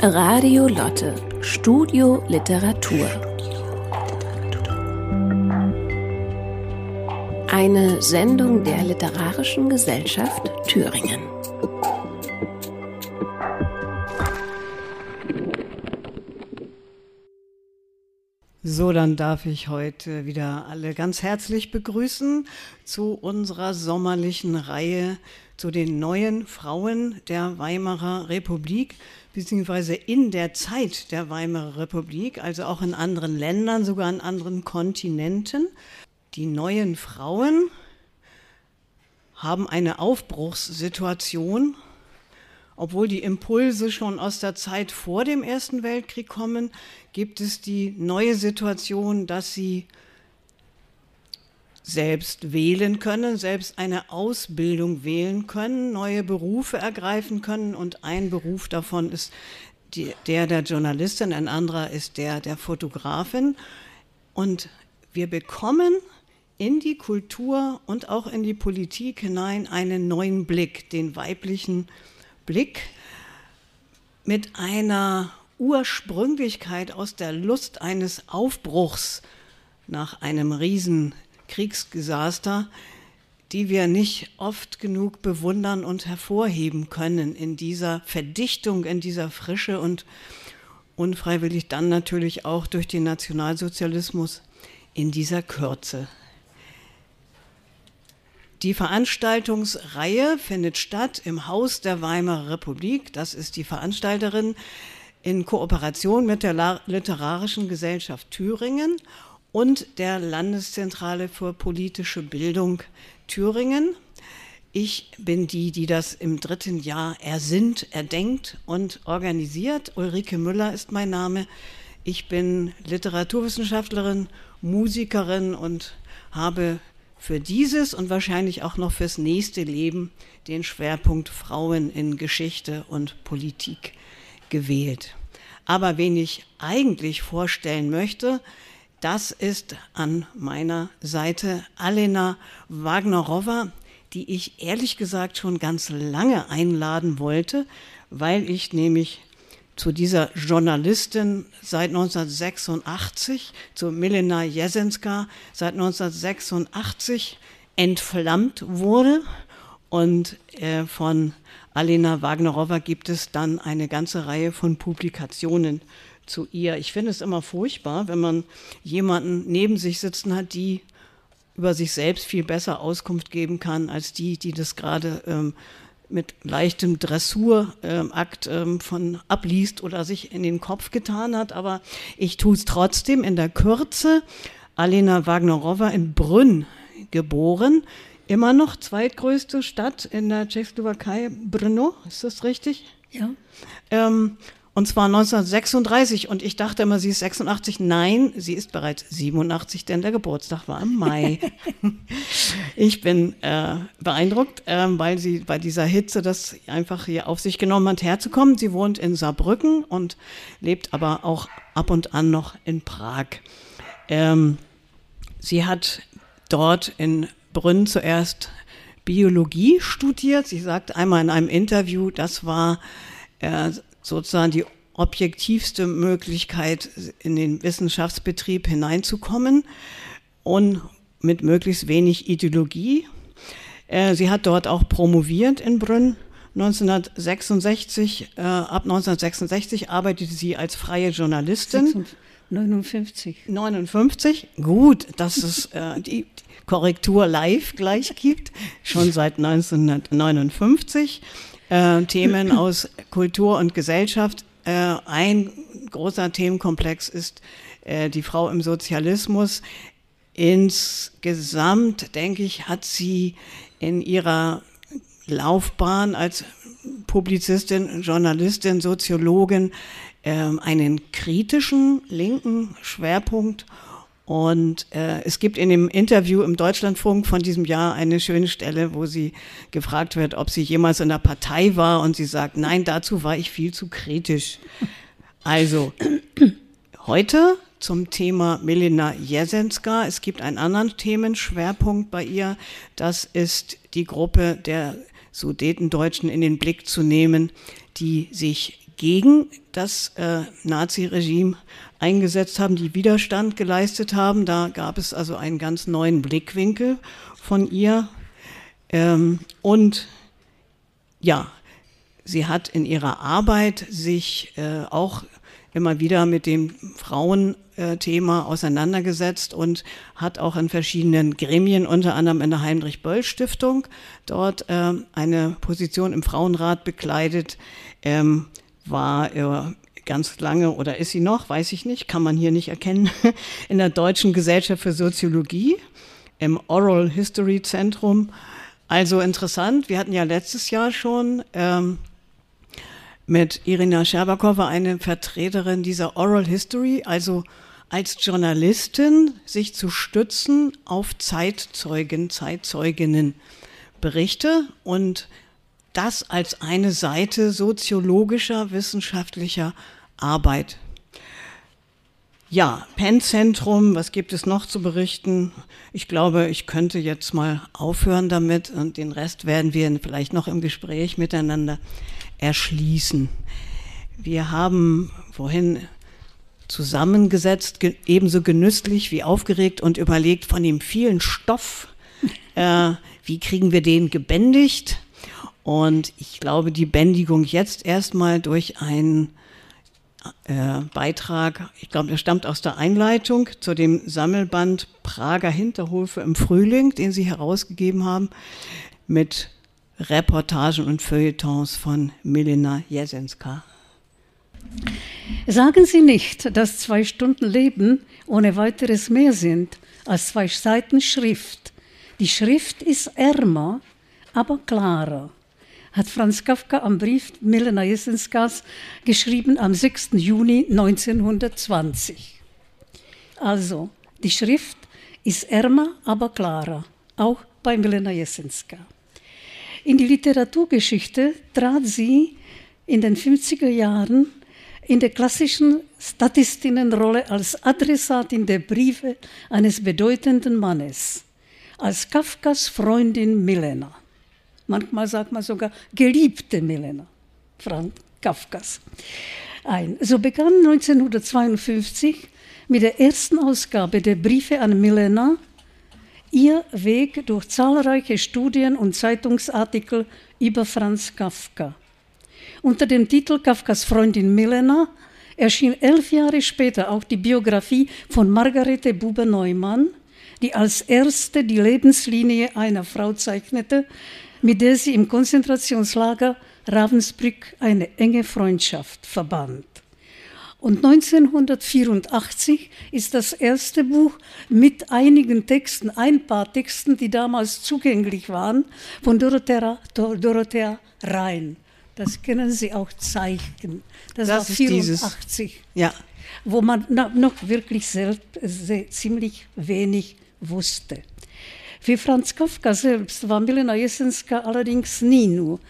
Radio Lotte, Studio Literatur. Eine Sendung der Literarischen Gesellschaft Thüringen. So, dann darf ich heute wieder alle ganz herzlich begrüßen zu unserer sommerlichen Reihe zu den neuen Frauen der Weimarer Republik, beziehungsweise in der Zeit der Weimarer Republik, also auch in anderen Ländern, sogar in anderen Kontinenten. Die neuen Frauen haben eine Aufbruchssituation, obwohl die Impulse schon aus der Zeit vor dem Ersten Weltkrieg kommen, gibt es die neue Situation, dass sie selbst wählen können, selbst eine Ausbildung wählen können, neue Berufe ergreifen können und ein Beruf davon ist die, der der Journalistin, ein anderer ist der der Fotografin. Und wir bekommen in die Kultur und auch in die Politik hinein einen neuen Blick, den weiblichen Blick mit einer Ursprünglichkeit aus der Lust eines Aufbruchs nach einem riesen Kriegsdesaster, die wir nicht oft genug bewundern und hervorheben können in dieser Verdichtung, in dieser Frische und unfreiwillig dann natürlich auch durch den Nationalsozialismus in dieser Kürze. Die Veranstaltungsreihe findet statt im Haus der Weimarer Republik. Das ist die Veranstalterin in Kooperation mit der Literarischen Gesellschaft Thüringen und der Landeszentrale für politische Bildung Thüringen. Ich bin die, die das im dritten Jahr ersinnt, erdenkt und organisiert. Ulrike Müller ist mein Name. Ich bin Literaturwissenschaftlerin, Musikerin und habe für dieses und wahrscheinlich auch noch fürs nächste Leben den Schwerpunkt Frauen in Geschichte und Politik gewählt. Aber wen ich eigentlich vorstellen möchte, das ist an meiner Seite Alena Wagnerowa, die ich ehrlich gesagt schon ganz lange einladen wollte, weil ich nämlich zu dieser Journalistin seit 1986, zu Milena Jesenska seit 1986 entflammt wurde. Und äh, von Alena Wagnerowa gibt es dann eine ganze Reihe von Publikationen zu ihr. Ich finde es immer furchtbar, wenn man jemanden neben sich sitzen hat, die über sich selbst viel besser Auskunft geben kann als die, die das gerade ähm, mit leichtem Dressurakt ähm, von abliest oder sich in den Kopf getan hat. Aber ich tue es trotzdem in der Kürze. Alena Wagnerowa in Brünn geboren, immer noch zweitgrößte Stadt in der Tschechoslowakei, Brno, ist das richtig? Ja. Ähm, und zwar 1936. Und ich dachte immer, sie ist 86. Nein, sie ist bereits 87, denn der Geburtstag war im Mai. ich bin äh, beeindruckt, äh, weil sie bei dieser Hitze das einfach hier auf sich genommen hat, herzukommen. Sie wohnt in Saarbrücken und lebt aber auch ab und an noch in Prag. Ähm, sie hat dort in Brünn zuerst Biologie studiert. Sie sagte einmal in einem Interview, das war äh, sozusagen die objektivste Möglichkeit, in den Wissenschaftsbetrieb hineinzukommen und mit möglichst wenig Ideologie. Äh, sie hat dort auch promoviert in Brünn. 1966, äh, ab 1966 arbeitete sie als freie Journalistin. 59. 59, gut, dass es äh, die Korrektur live gleich gibt, schon seit 1959 äh, Themen aus Kultur und Gesellschaft. Äh, ein großer Themenkomplex ist äh, die Frau im Sozialismus. Insgesamt, denke ich, hat sie in ihrer Laufbahn als Publizistin, Journalistin, Soziologin ähm, einen kritischen linken Schwerpunkt und äh, es gibt in dem Interview im Deutschlandfunk von diesem Jahr eine schöne Stelle, wo sie gefragt wird, ob sie jemals in der Partei war. Und sie sagt, nein, dazu war ich viel zu kritisch. Also, heute zum Thema Milena Jesenska. Es gibt einen anderen Themenschwerpunkt bei ihr. Das ist die Gruppe der Sudetendeutschen in den Blick zu nehmen, die sich gegen das äh, Naziregime eingesetzt haben, die Widerstand geleistet haben. Da gab es also einen ganz neuen Blickwinkel von ihr. Ähm, und ja, sie hat in ihrer Arbeit sich äh, auch immer wieder mit dem Frauenthema auseinandergesetzt und hat auch in verschiedenen Gremien, unter anderem in der Heinrich-Böll-Stiftung, dort äh, eine Position im Frauenrat bekleidet, ähm, war äh, ganz lange oder ist sie noch, weiß ich nicht, kann man hier nicht erkennen, in der Deutschen Gesellschaft für Soziologie im Oral History Zentrum. Also interessant, wir hatten ja letztes Jahr schon ähm, mit Irina Scherbakowa eine Vertreterin dieser Oral History, also als Journalistin sich zu stützen auf Zeitzeugen, Zeitzeuginnen Berichte und das als eine Seite soziologischer, wissenschaftlicher Arbeit. Ja, Penn-Zentrum, was gibt es noch zu berichten? Ich glaube, ich könnte jetzt mal aufhören damit und den Rest werden wir vielleicht noch im Gespräch miteinander erschließen. Wir haben vorhin zusammengesetzt, ebenso genüsslich wie aufgeregt und überlegt von dem vielen Stoff, äh, wie kriegen wir den gebändigt? Und ich glaube, die Bändigung jetzt erstmal durch einen äh, Beitrag, ich glaube, der stammt aus der Einleitung zu dem Sammelband Prager Hinterhofe im Frühling, den Sie herausgegeben haben, mit Reportagen und Feuilletons von Milena Jesenska. Sagen Sie nicht, dass zwei Stunden Leben ohne weiteres mehr sind als zwei Seiten Schrift. Die Schrift ist ärmer, aber klarer, hat Franz Kafka am Brief Milena Jesenskas geschrieben am 6. Juni 1920. Also, die Schrift ist ärmer, aber klarer, auch bei Milena Jesenska. In die Literaturgeschichte trat sie in den 50er Jahren in der klassischen Statistinnenrolle als Adressatin der Briefe eines bedeutenden Mannes, als Kafkas Freundin Milena. Manchmal sagt man sogar geliebte Milena, Frank Kafkas. Ein. So begann 1952 mit der ersten Ausgabe der Briefe an Milena ihr Weg durch zahlreiche Studien und Zeitungsartikel über Franz Kafka. Unter dem Titel Kafkas Freundin Milena erschien elf Jahre später auch die Biografie von Margarete Buber-Neumann, die als erste die Lebenslinie einer Frau zeichnete, mit der sie im Konzentrationslager Ravensbrück eine enge Freundschaft verband. Und 1984 ist das erste Buch mit einigen Texten, ein paar Texten, die damals zugänglich waren, von Dorothea, Dorothea Rhein. Das kennen Sie auch Zeichen. Das, das war 84. ja. Wo man noch wirklich selbst, sehr, ziemlich wenig wusste. Für Franz Kafka selbst war Milena Jesenska allerdings nie nur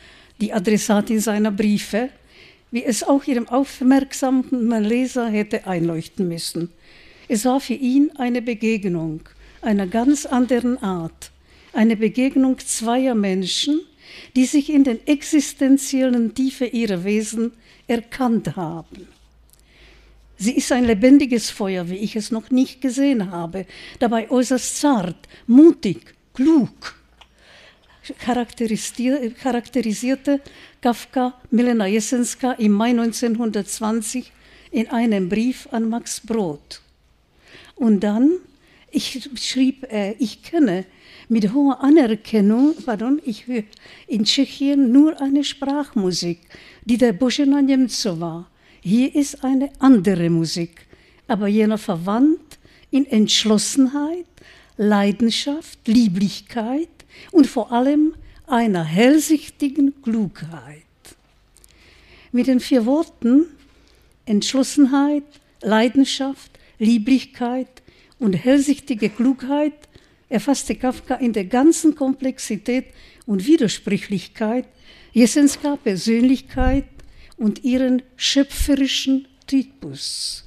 die Adressatin seiner Briefe, wie es auch ihrem aufmerksamen Leser hätte einleuchten müssen. Es war für ihn eine Begegnung einer ganz anderen Art, eine Begegnung zweier Menschen, die sich in den existenziellen Tiefe ihrer Wesen erkannt haben. Sie ist ein lebendiges Feuer, wie ich es noch nicht gesehen habe, dabei äußerst zart, mutig, klug. Charakterisierte Kafka Milena Jesenska im Mai 1920 in einem Brief an Max Brod. Und dann, ich schrieb, äh, ich kenne mit hoher Anerkennung, pardon, ich höre in Tschechien nur eine Sprachmusik, die der Božena Němcová. Hier ist eine andere Musik, aber jener verwandt in Entschlossenheit, Leidenschaft, Lieblichkeit und vor allem einer hellsichtigen Klugheit. Mit den vier Worten Entschlossenheit, Leidenschaft, Lieblichkeit und hellsichtige Klugheit erfasste Kafka in der ganzen Komplexität und Widersprüchlichkeit Jesenska Persönlichkeit und ihren schöpferischen Typus.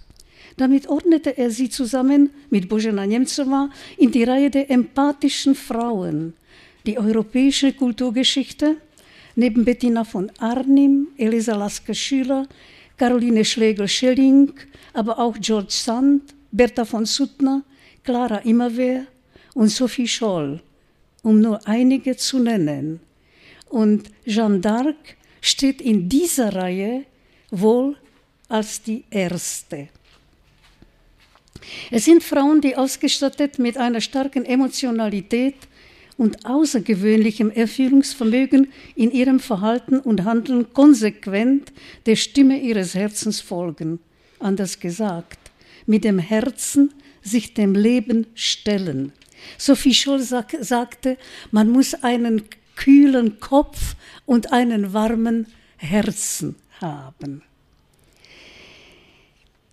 Damit ordnete er sie zusammen mit Božena Němcová in die Reihe der empathischen Frauen, die europäische Kulturgeschichte neben Bettina von Arnim, Elisa Lasker-Schüler, Caroline Schlegel-Schelling, aber auch George Sand, Bertha von Suttner, Clara Immerwehr und Sophie Scholl, um nur einige zu nennen. Und Jeanne d'Arc steht in dieser Reihe wohl als die erste. Es sind Frauen, die ausgestattet mit einer starken Emotionalität und außergewöhnlichem Erfüllungsvermögen in ihrem Verhalten und Handeln konsequent der Stimme ihres Herzens folgen. Anders gesagt, mit dem Herzen sich dem Leben stellen. Sophie Scholl sag, sagte, man muss einen kühlen Kopf und einen warmen Herzen haben.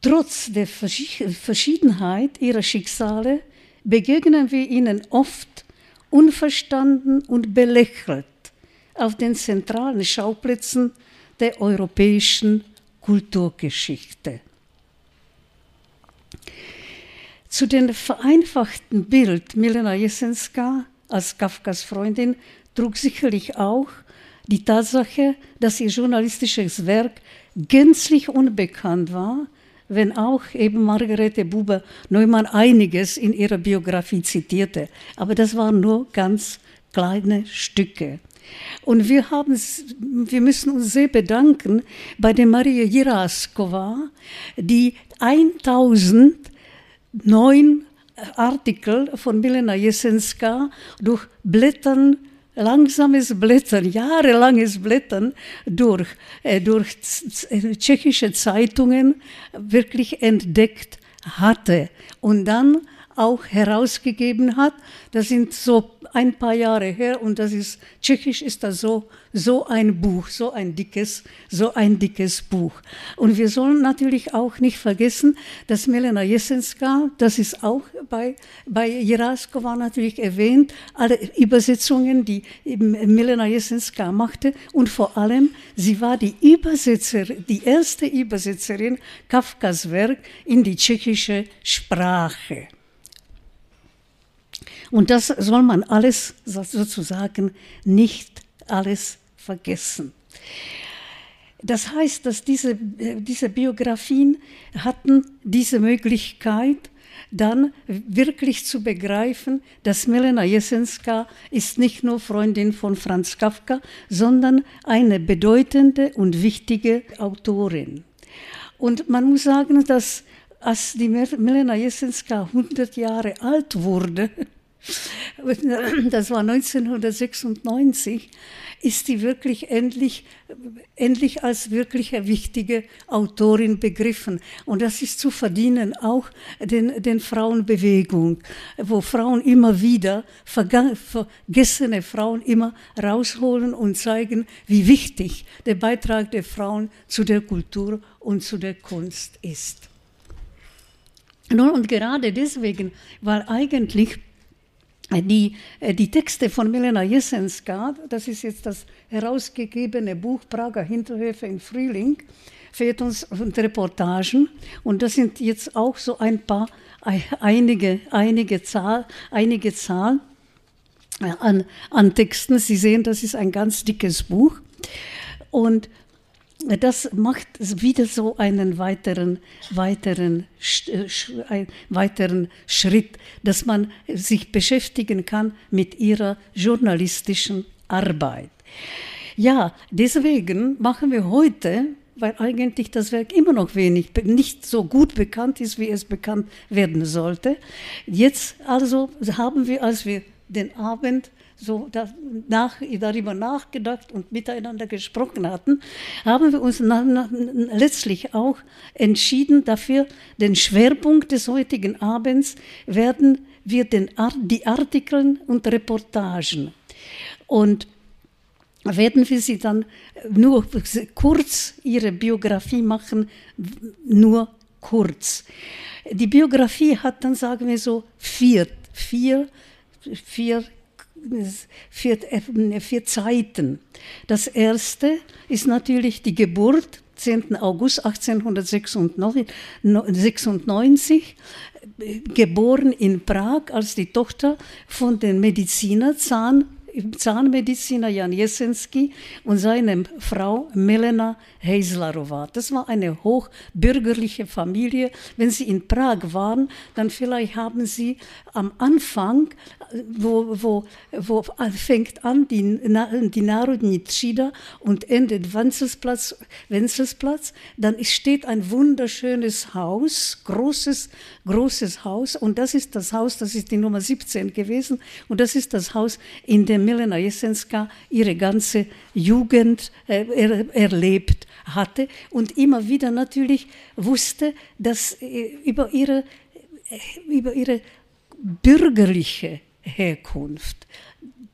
Trotz der Verschiedenheit ihrer Schicksale begegnen wir ihnen oft unverstanden und belächelt auf den zentralen Schauplätzen der europäischen Kulturgeschichte. Zu dem vereinfachten Bild Milena Jesenska als Kafkas Freundin trug sicherlich auch die Tatsache, dass ihr journalistisches Werk gänzlich unbekannt war, wenn auch eben Margarete Buber Neumann einiges in ihrer Biografie zitierte. Aber das waren nur ganz kleine Stücke. Und wir, haben, wir müssen uns sehr bedanken bei der Maria Jiraskova, die 1009 Artikel von Milena Jesenska durch Blättern langsames Blättern, jahrelanges Blättern durch, äh, durch äh, tschechische Zeitungen wirklich entdeckt hatte und dann auch herausgegeben hat. Das sind so ein paar Jahre her und das ist, tschechisch ist das so, so ein Buch, so ein dickes, so ein dickes Buch. Und wir sollen natürlich auch nicht vergessen, dass Melena Jesenska, das ist auch bei, bei Jeraskova natürlich erwähnt, alle Übersetzungen, die Melena Jesenska machte und vor allem, sie war die Übersetzerin, die erste Übersetzerin Kafkas Werk in die tschechische Sprache. Und das soll man alles sozusagen nicht alles vergessen. Das heißt, dass diese, diese Biografien hatten diese Möglichkeit, dann wirklich zu begreifen, dass Milena Jesenska ist nicht nur Freundin von Franz Kafka, sondern eine bedeutende und wichtige Autorin. Und man muss sagen, dass als die Milena Jesenska 100 Jahre alt wurde, das war 1996, ist die wirklich endlich, endlich als wirklich wichtige Autorin begriffen. Und das ist zu verdienen auch den, den Frauenbewegung, wo Frauen immer wieder, vergessene Frauen immer rausholen und zeigen, wie wichtig der Beitrag der Frauen zu der Kultur und zu der Kunst ist. Nun, und gerade deswegen, weil eigentlich die, äh, die Texte von Milena Jesenska, das ist jetzt das herausgegebene Buch Prager Hinterhöfe im Frühling, fehlt uns und Reportagen. Und das sind jetzt auch so ein paar, einige, einige Zahl, einige Zahl äh, an, an Texten. Sie sehen, das ist ein ganz dickes Buch. Und das macht wieder so einen weiteren, weiteren, einen weiteren Schritt, dass man sich beschäftigen kann mit ihrer journalistischen Arbeit. Ja, deswegen machen wir heute, weil eigentlich das Werk immer noch wenig, nicht so gut bekannt ist, wie es bekannt werden sollte. Jetzt also haben wir, als wir den Abend so nach, darüber nachgedacht und miteinander gesprochen hatten, haben wir uns na, na, letztlich auch entschieden dafür, den Schwerpunkt des heutigen Abends werden wir den, die Artikel und Reportagen. Und werden wir sie dann nur kurz ihre Biografie machen, nur kurz. Die Biografie hat dann, sagen wir so, vier, vier, vier vier, vier Zeiten. Das erste ist natürlich die Geburt, 10. August 1896, geboren in Prag als die Tochter von dem Mediziner, Zahn, Zahnmediziner Jan Jesensky und seine Frau Melena Heislarova. Das war eine hochbürgerliche Familie. Wenn Sie in Prag waren, dann vielleicht haben Sie am Anfang, wo, wo, wo fängt an die, die Narodni Tschida und endet Wenzelsplatz, Wenzelsplatz, dann steht ein wunderschönes Haus, großes, großes Haus. Und das ist das Haus, das ist die Nummer 17 gewesen. Und das ist das Haus, in dem Milena Jesenska ihre ganze Jugend äh, er, erlebt hatte. Und immer wieder natürlich wusste, dass äh, über ihre, äh, über ihre bürgerliche Herkunft,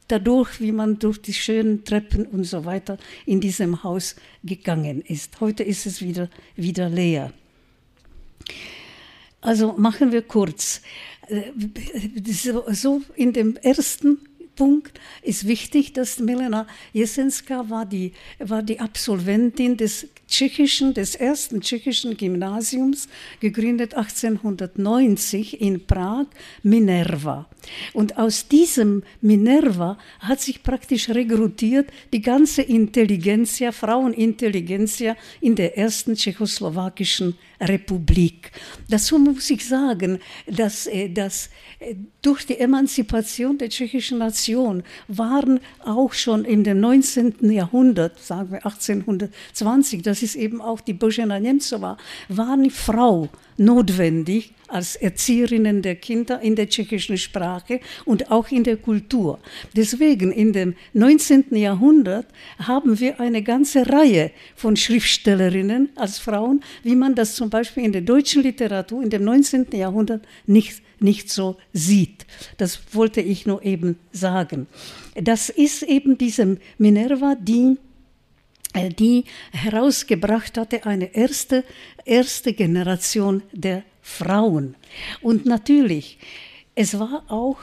dadurch, wie man durch die schönen Treppen und so weiter in diesem Haus gegangen ist. Heute ist es wieder, wieder leer. Also machen wir kurz. Äh, so in dem ersten Punkt ist wichtig, dass Milena Jesenska war die, war die Absolventin des tschechischen, des ersten tschechischen Gymnasiums, gegründet 1890 in Prag, Minerva. Und aus diesem Minerva hat sich praktisch rekrutiert die ganze Intelligenzia, Frauenintelligenzia in der ersten tschechoslowakischen Republik. Dazu muss ich sagen, dass, äh, dass äh, durch die Emanzipation der tschechischen Nation waren auch schon dem 19. Jahrhundert, sagen wir 1820, das ist eben auch die Božena Nemcova, war die Frau notwendig als Erzieherinnen der Kinder in der tschechischen Sprache und auch in der Kultur. Deswegen in dem 19. Jahrhundert haben wir eine ganze Reihe von Schriftstellerinnen als Frauen, wie man das zum Beispiel in der deutschen Literatur in dem 19. Jahrhundert nicht, nicht so sieht. Das wollte ich nur eben sagen. Das ist eben diese Minerva, die die herausgebracht hatte, eine erste, erste Generation der Frauen. Und natürlich, es war auch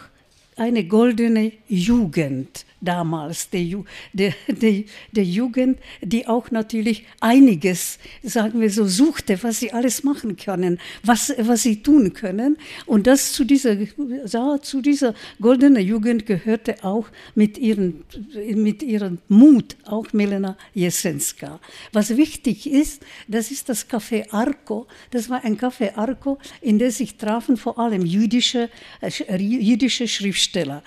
eine goldene Jugend damals, der, der, der, der, Jugend, die auch natürlich einiges, sagen wir so, suchte, was sie alles machen können, was, was sie tun können. Und das zu dieser, ja, zu dieser goldenen Jugend gehörte auch mit, ihren, mit ihrem Mut, auch Milena Jesenska. Was wichtig ist, das ist das Café Arco. Das war ein Café Arco, in dem sich trafen vor allem jüdische, äh, jüdische Schriftsteller.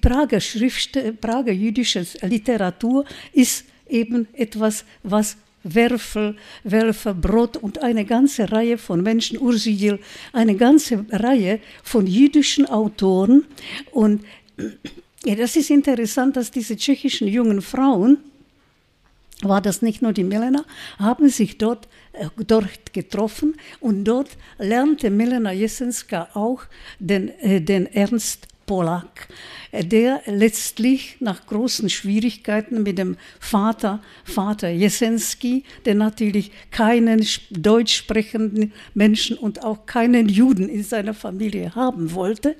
Prager Schriftsteller, Prager jüdische Literatur ist eben etwas, was Werfel, Werfer, Brot und eine ganze Reihe von Menschen, Ursidil, eine ganze Reihe von jüdischen Autoren. Und ja, das ist interessant, dass diese tschechischen jungen Frauen, war das nicht nur die Milena, haben sich dort, äh, dort getroffen und dort lernte Milena Jesenska auch den, äh, den Ernst Polak, der letztlich nach großen Schwierigkeiten mit dem Vater, Vater Jesensky, der natürlich keinen deutsch sprechenden Menschen und auch keinen Juden in seiner Familie haben wollte,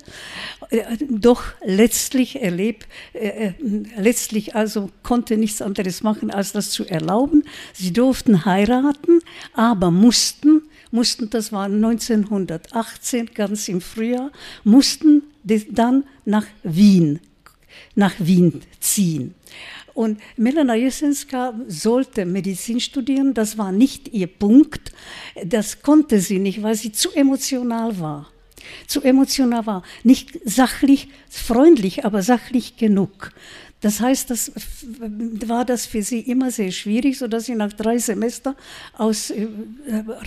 äh, doch letztlich erlebt, äh, äh, letztlich also konnte nichts anderes machen, als das zu erlauben. Sie durften heiraten, aber mussten mussten, das war 1918, ganz im Frühjahr, mussten dann nach Wien, nach Wien ziehen. Und Melana Jesenska sollte Medizin studieren, das war nicht ihr Punkt, das konnte sie nicht, weil sie zu emotional war. Zu emotional war, nicht sachlich, freundlich, aber sachlich genug. Das heißt, das war das für sie immer sehr schwierig, sodass sie nach drei Semestern aus, äh,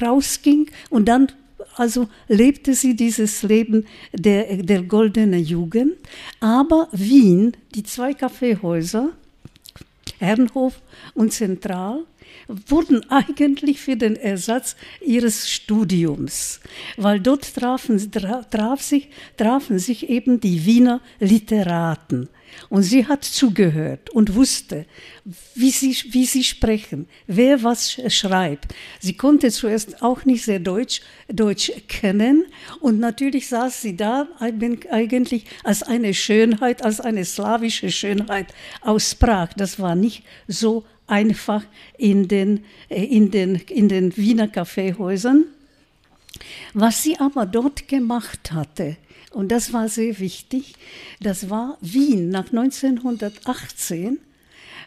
rausging und dann also lebte sie dieses Leben der, der goldenen Jugend. Aber Wien, die zwei Kaffeehäuser, Herrenhof und Zentral, wurden eigentlich für den Ersatz ihres Studiums, weil dort trafen, traf sich, trafen sich eben die Wiener Literaten. Und sie hat zugehört und wusste, wie sie, wie sie sprechen, wer was schreibt. Sie konnte zuerst auch nicht sehr Deutsch, Deutsch kennen und natürlich saß sie da eigentlich als eine Schönheit, als eine slawische Schönheit aus Prag. Das war nicht so einfach in den, in den, in den Wiener Kaffeehäusern. Was sie aber dort gemacht hatte, und das war sehr wichtig, das war Wien nach 1918,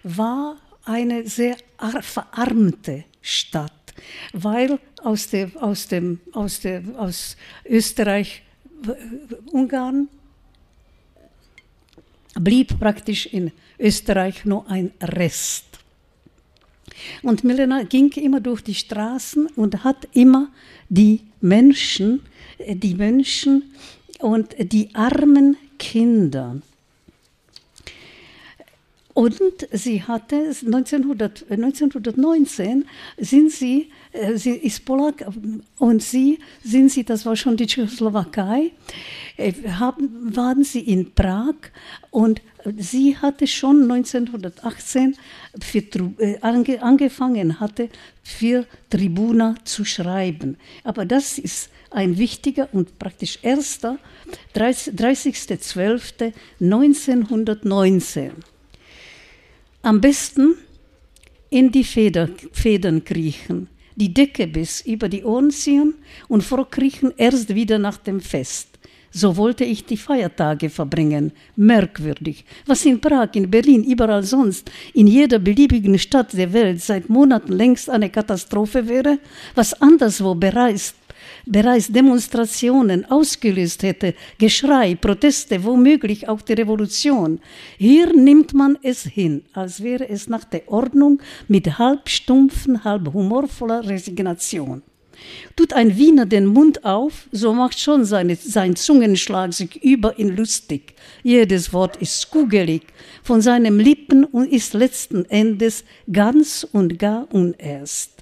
war eine sehr verarmte Stadt, weil aus, der, aus, dem, aus, der, aus Österreich, Ungarn blieb praktisch in Österreich nur ein Rest. Und Milena ging immer durch die Straßen und hat immer die Menschen, die Menschen und die armen Kinder und sie hatte 1900, 1919 sind sie, äh, sie ist Polak und sie sind sie, das war schon die Tschechoslowakei, äh, haben, waren sie in Prag und sie hatte schon 1918 für, äh, ange, angefangen hatte für Tribuna zu schreiben. Aber das ist ein wichtiger und praktisch erster 30.12.1919. Am besten in die Feder, Federn kriechen, die Decke bis über die Ohren ziehen und vorkriechen erst wieder nach dem Fest. So wollte ich die Feiertage verbringen. Merkwürdig. Was in Prag, in Berlin, überall sonst, in jeder beliebigen Stadt der Welt seit Monaten längst eine Katastrophe wäre, was anderswo bereits bereits Demonstrationen ausgelöst hätte, Geschrei, Proteste, womöglich auch die Revolution. Hier nimmt man es hin, als wäre es nach der Ordnung mit halb stumpfen, halb humorvoller Resignation. Tut ein Wiener den Mund auf, so macht schon seine, sein Zungenschlag sich über ihn lustig. Jedes Wort ist kugelig von seinen Lippen und ist letzten Endes ganz und gar unerst.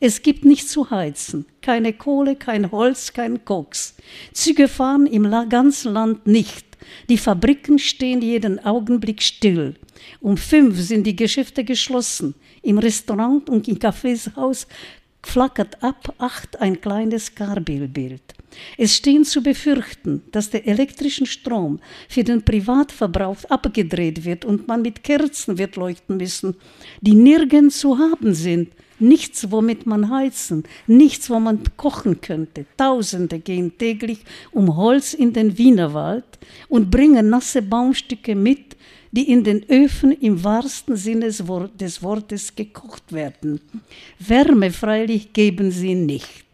Es gibt nichts zu heizen, keine Kohle, kein Holz, kein Koks. Züge fahren im ganzen Land nicht. Die Fabriken stehen jeden Augenblick still. Um fünf sind die Geschäfte geschlossen. Im Restaurant und im Kaffeeshaus flackert ab acht ein kleines Karbelbild. Es stehen zu befürchten, dass der elektrische Strom für den Privatverbrauch abgedreht wird und man mit Kerzen wird leuchten müssen, die nirgends zu haben sind, nichts, womit man heizen, nichts, wo man kochen könnte. Tausende gehen täglich um Holz in den Wienerwald und bringen nasse Baumstücke mit, die in den Öfen im wahrsten Sinne des Wortes gekocht werden. Wärme freilich geben sie nicht.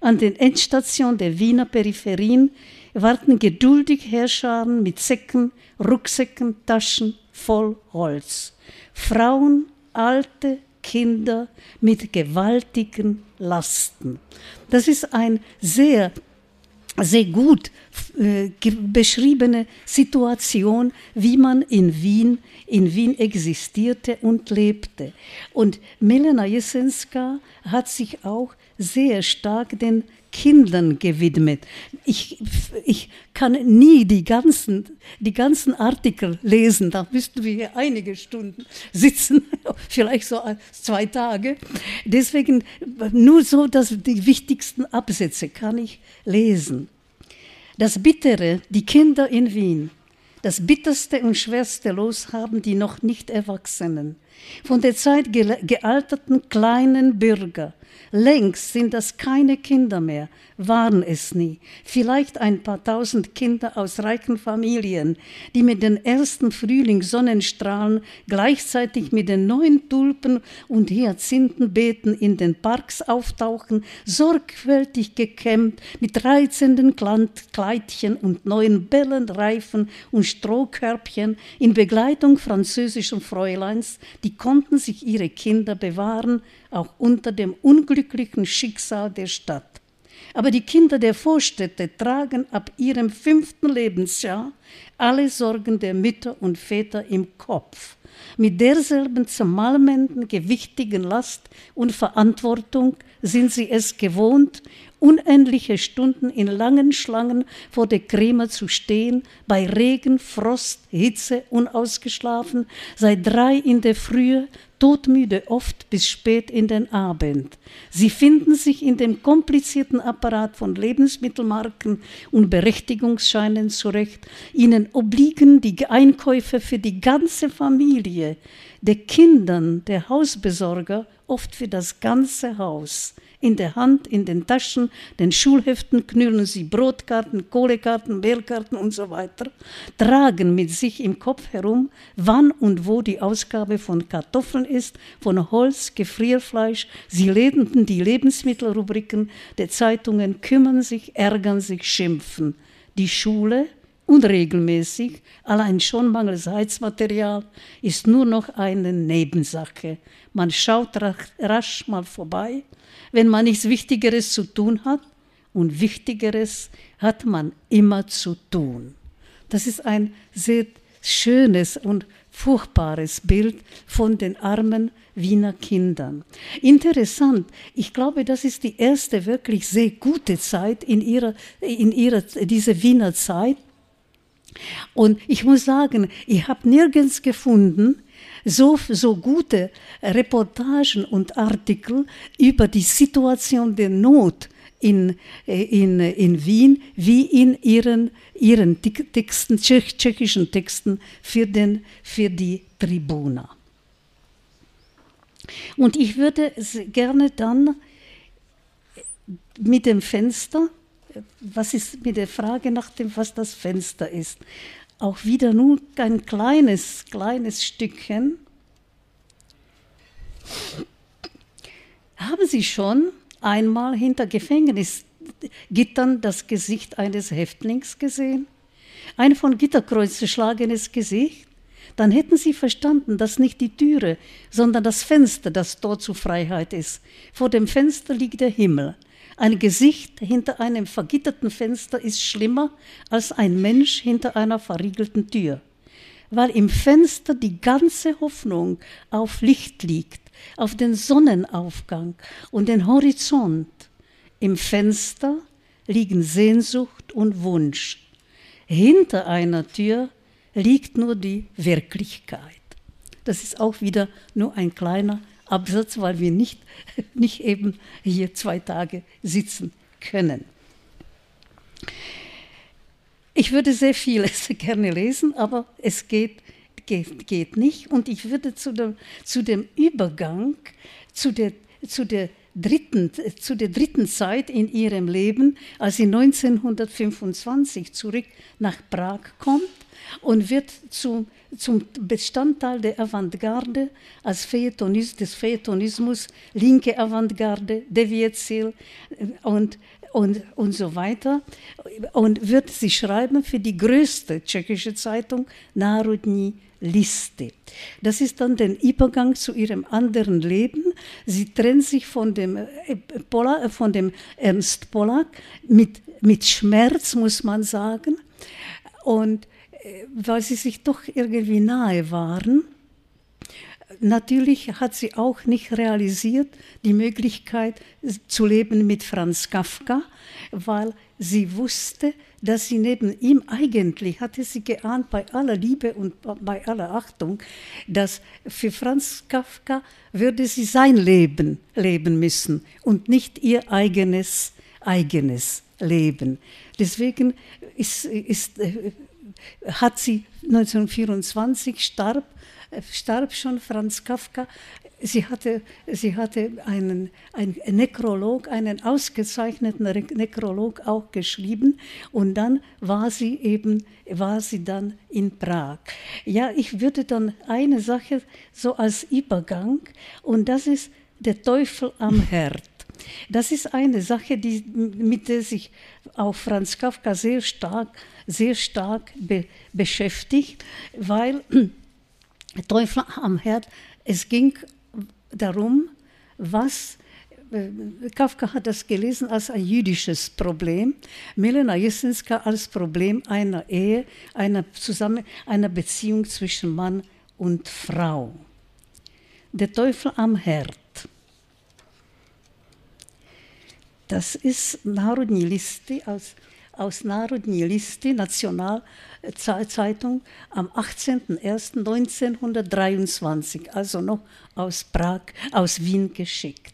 An den Endstationen der Wiener Peripherien warten geduldig Herrscharen mit Säcken, Rucksäcken, Taschen voll Holz. Frauen, alte, Kinder mit gewaltigen Lasten. Das ist eine sehr, sehr gut äh, beschriebene Situation, wie man in Wien, in Wien existierte und lebte. Und Milena Jesenska hat sich auch sehr stark den Kindern gewidmet. Ich, ich kann nie die ganzen, die ganzen Artikel lesen, da müssten wir hier einige Stunden sitzen, vielleicht so zwei Tage. Deswegen nur so, dass die wichtigsten Absätze kann ich lesen. Das Bittere, die Kinder in Wien, das bitterste und schwerste Los haben die noch nicht Erwachsenen. Von der Zeit gealterten kleinen Bürger, Längst sind das keine Kinder mehr, waren es nie. Vielleicht ein paar tausend Kinder aus reichen Familien, die mit den ersten Frühlingssonnenstrahlen gleichzeitig mit den neuen Tulpen und Hyazinthenbeeten in den Parks auftauchen, sorgfältig gekämmt, mit reizenden Kleidchen und neuen Bällen, Reifen und Strohkörbchen in Begleitung französischen Fräuleins, die konnten sich ihre Kinder bewahren, auch unter dem unglücklichen Schicksal der Stadt. Aber die Kinder der Vorstädte tragen ab ihrem fünften Lebensjahr alle Sorgen der Mütter und Väter im Kopf. Mit derselben zermalmenden, gewichtigen Last und Verantwortung sind sie es gewohnt, unendliche Stunden in langen Schlangen vor der Creme zu stehen, bei Regen, Frost, Hitze, unausgeschlafen, seit drei in der Frühe, todmüde oft bis spät in den Abend. Sie finden sich in dem komplizierten Apparat von Lebensmittelmarken und Berechtigungsscheinen zurecht. Ihnen obliegen die Einkäufe für die ganze Familie, den Kindern der Hausbesorger oft für das ganze Haus. In der Hand, in den Taschen, den Schulheften knüllen sie Brotkarten, Kohlekarten, Mehlkarten und so weiter, tragen mit sich im Kopf herum, wann und wo die Ausgabe von Kartoffeln ist, von Holz, Gefrierfleisch. Sie lesen die Lebensmittelrubriken der Zeitungen, kümmern sich, ärgern sich, schimpfen. Die Schule, unregelmäßig, allein schon mangels Heizmaterial, ist nur noch eine Nebensache. Man schaut rasch mal vorbei, wenn man nichts Wichtigeres zu tun hat. Und Wichtigeres hat man immer zu tun. Das ist ein sehr schönes und furchtbares Bild von den armen Wiener Kindern. Interessant, ich glaube, das ist die erste wirklich sehr gute Zeit in ihrer, in ihrer diese Wiener Zeit, und ich muss sagen, ich habe nirgends gefunden, so, so gute Reportagen und Artikel über die Situation der Not in, in, in Wien wie in ihren, ihren Texten, tschechischen Texten für, den, für die Tribuna. Und ich würde gerne dann mit dem Fenster was ist mit der Frage nach dem, was das Fenster ist? Auch wieder nur ein kleines, kleines Stückchen. Haben Sie schon einmal hinter Gefängnisgittern das Gesicht eines Häftlings gesehen? Ein von Gitterkreuz zerschlagenes Gesicht? Dann hätten Sie verstanden, dass nicht die Türe, sondern das Fenster das Tor zur Freiheit ist. Vor dem Fenster liegt der Himmel. Ein Gesicht hinter einem vergitterten Fenster ist schlimmer als ein Mensch hinter einer verriegelten Tür, weil im Fenster die ganze Hoffnung auf Licht liegt, auf den Sonnenaufgang und den Horizont. Im Fenster liegen Sehnsucht und Wunsch. Hinter einer Tür liegt nur die Wirklichkeit. Das ist auch wieder nur ein kleiner Absatz, weil wir nicht, nicht eben hier zwei Tage sitzen können. Ich würde sehr vieles gerne lesen, aber es geht, geht, geht nicht. Und ich würde zu dem, zu dem Übergang, zu der, zu, der dritten, zu der dritten Zeit in ihrem Leben, als sie 1925 zurück nach Prag kommt und wird zum zum Bestandteil der Avantgarde als Feuilletonis, des Feuilletonismus, linke Avantgarde, Devietzel äh, und, und, und so weiter. Und wird sie schreiben für die größte tschechische Zeitung, Narodní Liste. Das ist dann der Übergang zu ihrem anderen Leben. Sie trennt sich von dem, äh, Pola, von dem Ernst Pollack mit, mit Schmerz, muss man sagen. Und weil sie sich doch irgendwie nahe waren. Natürlich hat sie auch nicht realisiert die Möglichkeit zu leben mit Franz Kafka, weil sie wusste, dass sie neben ihm eigentlich, hatte sie geahnt, bei aller Liebe und bei aller Achtung, dass für Franz Kafka würde sie sein Leben leben müssen und nicht ihr eigenes, eigenes Leben. Deswegen ist, ist hat sie 1924 starb, starb schon Franz Kafka. Sie hatte, sie hatte einen, einen Nekrolog, einen ausgezeichneten Nekrolog auch geschrieben und dann war sie eben, war sie dann in Prag. Ja, ich würde dann eine Sache so als Übergang und das ist der Teufel am Herd. Das ist eine Sache, die, mit der sich auch Franz Kafka sehr stark, sehr stark be, beschäftigt, weil Teufel am Herd, es ging darum, was äh, Kafka hat das gelesen als ein jüdisches Problem, Milena Jesenska als Problem einer Ehe, einer, zusammen, einer Beziehung zwischen Mann und Frau. Der Teufel am Herd. Das ist Narodní listy aus, aus Narodní listy, Nationalzeitung, am 18.01.1923, also noch aus Prag, aus Wien geschickt.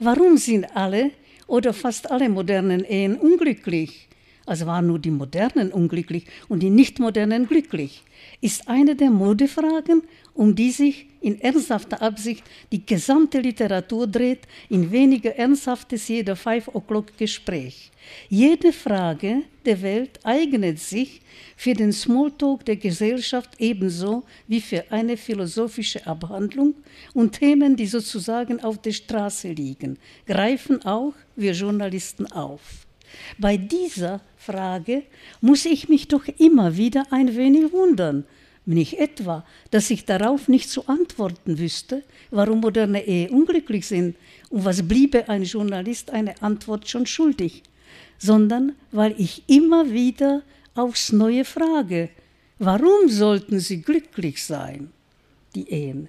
Warum sind alle oder fast alle modernen Ehen unglücklich? Also waren nur die modernen unglücklich und die nicht modernen glücklich. Ist eine der Modefragen um die sich in ernsthafter Absicht die gesamte Literatur dreht, in weniger ernsthaftes jeder Five-O'Clock-Gespräch. Jede Frage der Welt eignet sich für den Smalltalk der Gesellschaft ebenso wie für eine philosophische Abhandlung und Themen, die sozusagen auf der Straße liegen, greifen auch wir Journalisten auf. Bei dieser Frage muss ich mich doch immer wieder ein wenig wundern, nicht etwa, dass ich darauf nicht zu antworten wüsste, warum moderne Ehe unglücklich sind und was bliebe ein Journalist eine Antwort schon schuldig, sondern weil ich immer wieder aufs Neue frage, warum sollten sie glücklich sein, die Ehen?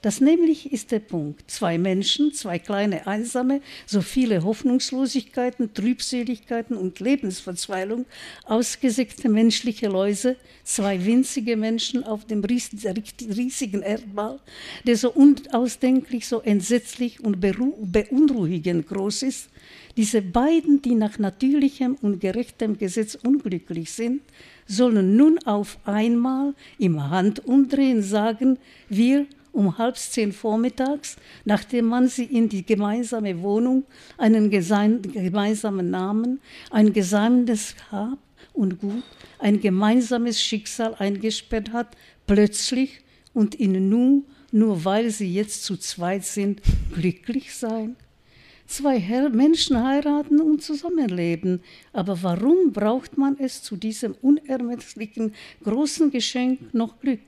Das nämlich ist der Punkt. Zwei Menschen, zwei kleine Einsame, so viele Hoffnungslosigkeiten, Trübseligkeiten und Lebensverzweilung, ausgesägte menschliche Läuse, zwei winzige Menschen auf dem riesigen Erdball, der so unausdenklich, so entsetzlich und beunruhigend groß ist, diese beiden, die nach natürlichem und gerechtem Gesetz unglücklich sind, sollen nun auf einmal im Handumdrehen sagen, wir um halb zehn vormittags, nachdem man sie in die gemeinsame Wohnung, einen gemeinsamen Namen, ein gemeinsames Hab und Gut, ein gemeinsames Schicksal eingesperrt hat, plötzlich und in Nu, nur weil sie jetzt zu zweit sind, glücklich sein? Zwei Menschen heiraten und zusammenleben. Aber warum braucht man es zu diesem unermesslichen großen Geschenk noch Glück?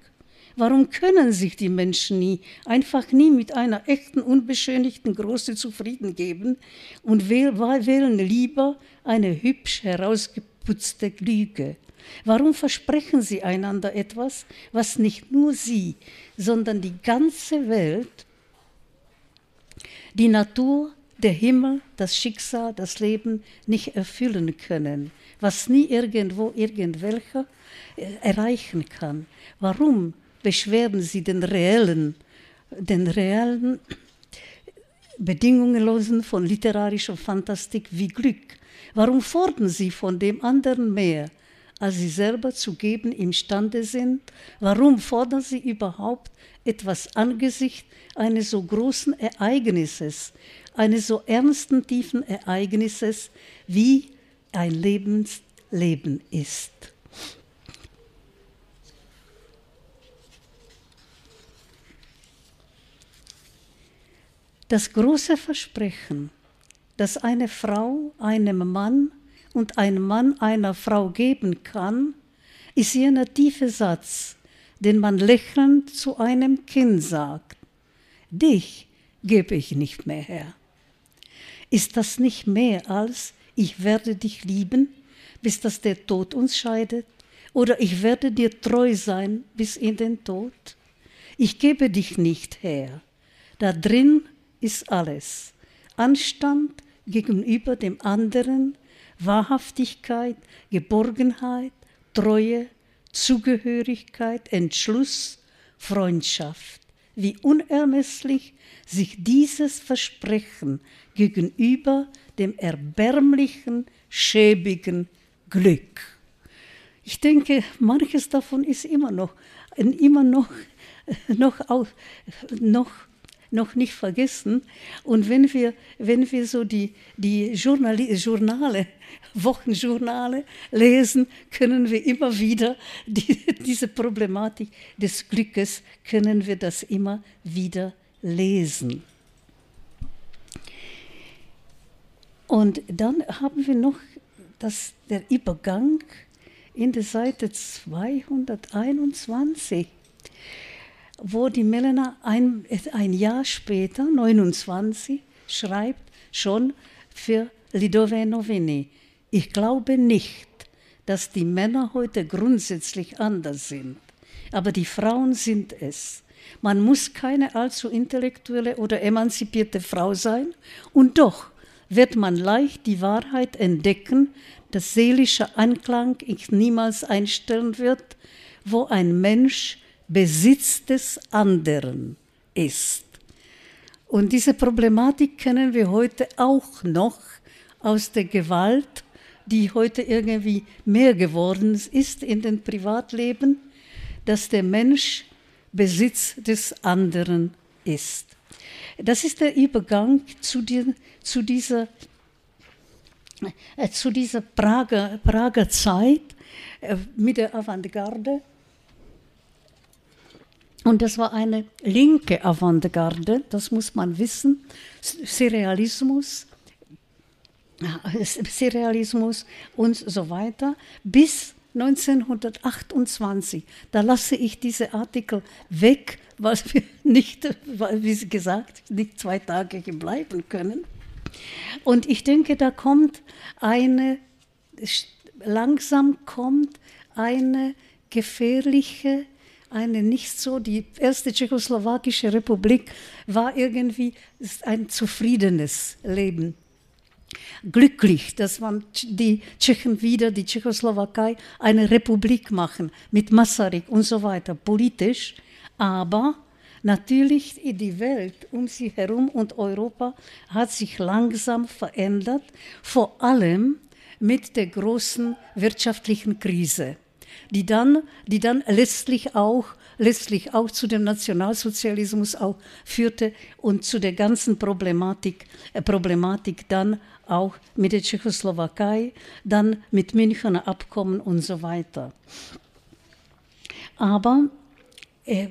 Warum können sich die Menschen nie, einfach nie mit einer echten, unbeschönigten Größe zufrieden geben und wählen lieber eine hübsch herausgeputzte Lüge? Warum versprechen sie einander etwas, was nicht nur sie, sondern die ganze Welt, die Natur, der Himmel, das Schicksal, das Leben nicht erfüllen können, was nie irgendwo irgendwelcher äh, erreichen kann? Warum beschweren sie den reellen, den reellen Bedingungenlosen von literarischer Fantastik wie Glück? Warum fordern sie von dem anderen mehr, als sie selber zu geben imstande sind? Warum fordern sie überhaupt etwas angesichts eines so großen Ereignisses, eines so ernsten, tiefen Ereignisses, wie ein Lebensleben ist? Das große Versprechen, das eine Frau einem Mann und ein Mann einer Frau geben kann, ist jener tiefe Satz, den man lächelnd zu einem Kind sagt. Dich gebe ich nicht mehr her. Ist das nicht mehr als ich werde dich lieben, bis dass der Tod uns scheidet? Oder ich werde dir treu sein bis in den Tod? Ich gebe dich nicht her. Da drin ist alles. Anstand gegenüber dem anderen, Wahrhaftigkeit, Geborgenheit, Treue, Zugehörigkeit, Entschluss, Freundschaft. Wie unermesslich sich dieses Versprechen gegenüber dem erbärmlichen, schäbigen Glück. Ich denke, manches davon ist immer noch, immer noch, noch, noch noch nicht vergessen. Und wenn wir, wenn wir so die, die Journali Journale, Wochenjournale lesen, können wir immer wieder die, diese Problematik des Glückes, können wir das immer wieder lesen. Und dann haben wir noch das, der Übergang in der Seite 221 wo die Melena ein, ein Jahr später, 29, schreibt schon für Lidove Novini. Ich glaube nicht, dass die Männer heute grundsätzlich anders sind, aber die Frauen sind es. Man muss keine allzu intellektuelle oder emanzipierte Frau sein und doch wird man leicht die Wahrheit entdecken, dass seelischer Anklang ich niemals einstellen wird, wo ein Mensch Besitz des anderen ist. Und diese Problematik kennen wir heute auch noch aus der Gewalt, die heute irgendwie mehr geworden ist in den Privatleben, dass der Mensch Besitz des anderen ist. Das ist der Übergang zu, die, zu dieser, äh, zu dieser Prager, Prager Zeit äh, mit der Avantgarde. Und das war eine linke Avantgarde, das muss man wissen. Surrealismus, Surrealismus und so weiter, bis 1928. Da lasse ich diese Artikel weg, weil wir nicht, wie gesagt, nicht zwei Tage hier bleiben können. Und ich denke, da kommt eine, langsam kommt eine gefährliche, eine nicht so, die erste tschechoslowakische Republik war irgendwie ein zufriedenes Leben glücklich, dass man die Tschechen wieder, die Tschechoslowakei, eine Republik machen mit Masaryk und so weiter, politisch. Aber natürlich die Welt um sie herum und Europa hat sich langsam verändert, vor allem mit der großen wirtschaftlichen Krise, die dann, die dann letztlich auch letztlich auch zu dem Nationalsozialismus auch führte und zu der ganzen Problematik, äh, Problematik dann auch mit der Tschechoslowakei, dann mit Münchener Abkommen und so weiter. Aber äh,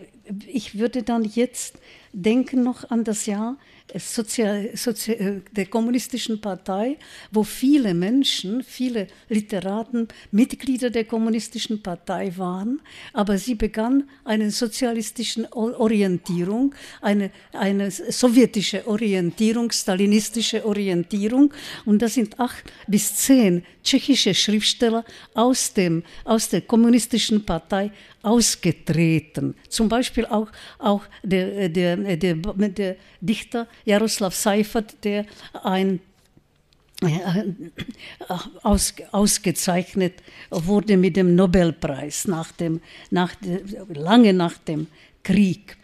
ich würde dann jetzt denken noch an das Jahr Sozial, Sozial, äh, der Kommunistischen Partei, wo viele Menschen, viele Literaten Mitglieder der Kommunistischen Partei waren, aber sie begann eine sozialistische Orientierung, eine, eine sowjetische Orientierung, stalinistische Orientierung. Und da sind acht bis zehn tschechische Schriftsteller aus, dem, aus der Kommunistischen Partei ausgetreten. Zum Beispiel auch, auch der, der, der, der Dichter Jaroslav Seifert, der ein äh, aus, ausgezeichnet wurde mit dem Nobelpreis nach dem, nach, lange nach dem Krieg.